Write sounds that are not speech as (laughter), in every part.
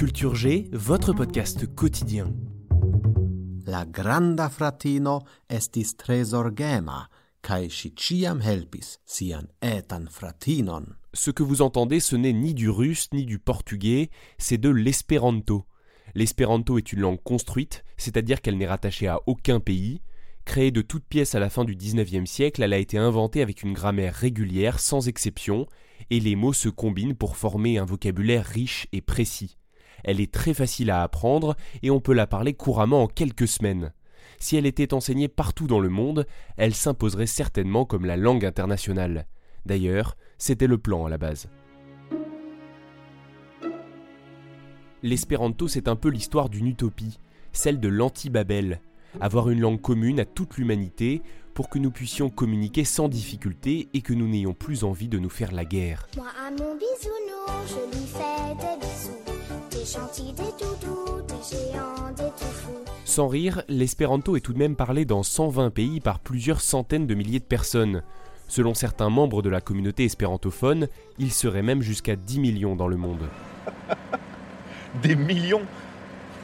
Culture G, votre podcast quotidien. La granda fratino estis tre zorgema, kai si ciam helpis sian etan fratinon. Ce que vous entendez, ce n'est ni du russe ni du portugais, c'est de l'espéranto. L'espéranto est une langue construite, c'est-à-dire qu'elle n'est rattachée à aucun pays. Créée de toutes pièces à la fin du XIXe siècle, elle a été inventée avec une grammaire régulière, sans exception, et les mots se combinent pour former un vocabulaire riche et précis. Elle est très facile à apprendre et on peut la parler couramment en quelques semaines. Si elle était enseignée partout dans le monde, elle s'imposerait certainement comme la langue internationale. D'ailleurs, c'était le plan à la base. L'espéranto, c'est un peu l'histoire d'une utopie, celle de l'anti-Babel. Avoir une langue commune à toute l'humanité pour que nous puissions communiquer sans difficulté et que nous n'ayons plus envie de nous faire la guerre. Moi mon je lui fais des bisous. Des gentils, des doudous, des géants, des tout fous. Sans rire, l'espéranto est tout de même parlé dans 120 pays par plusieurs centaines de milliers de personnes. Selon certains membres de la communauté espérantophone, il serait même jusqu'à 10 millions dans le monde. (laughs) Des millions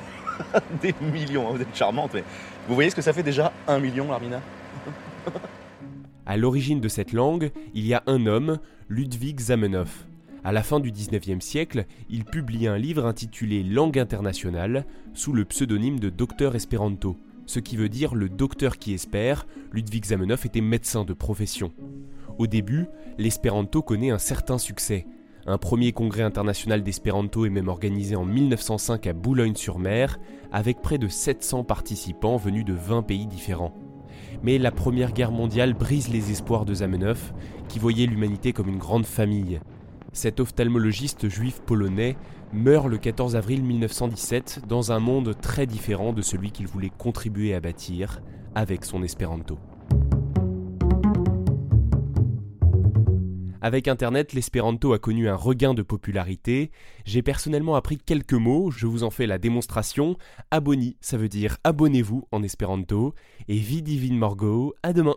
(laughs) Des millions, hein, vous êtes charmante, mais vous voyez ce que ça fait déjà un million, Armina (laughs) À l'origine de cette langue, il y a un homme, Ludwig Zamenhof. À la fin du XIXe siècle, il publie un livre intitulé Langue internationale sous le pseudonyme de Docteur Espéranto, ce qui veut dire le docteur qui espère. Ludwig Zamenhof était médecin de profession. Au début, l'espéranto connaît un certain succès. Un premier congrès international d'espéranto est même organisé en 1905 à Boulogne-sur-Mer, avec près de 700 participants venus de 20 pays différents. Mais la Première Guerre mondiale brise les espoirs de Zamenhof, qui voyait l'humanité comme une grande famille. Cet ophtalmologiste juif polonais meurt le 14 avril 1917 dans un monde très différent de celui qu'il voulait contribuer à bâtir avec son espéranto. Avec Internet, l'espéranto a connu un regain de popularité. J'ai personnellement appris quelques mots, je vous en fais la démonstration. Abonni, ça veut dire abonnez-vous en espéranto. Et Vidivin Morgo, à demain.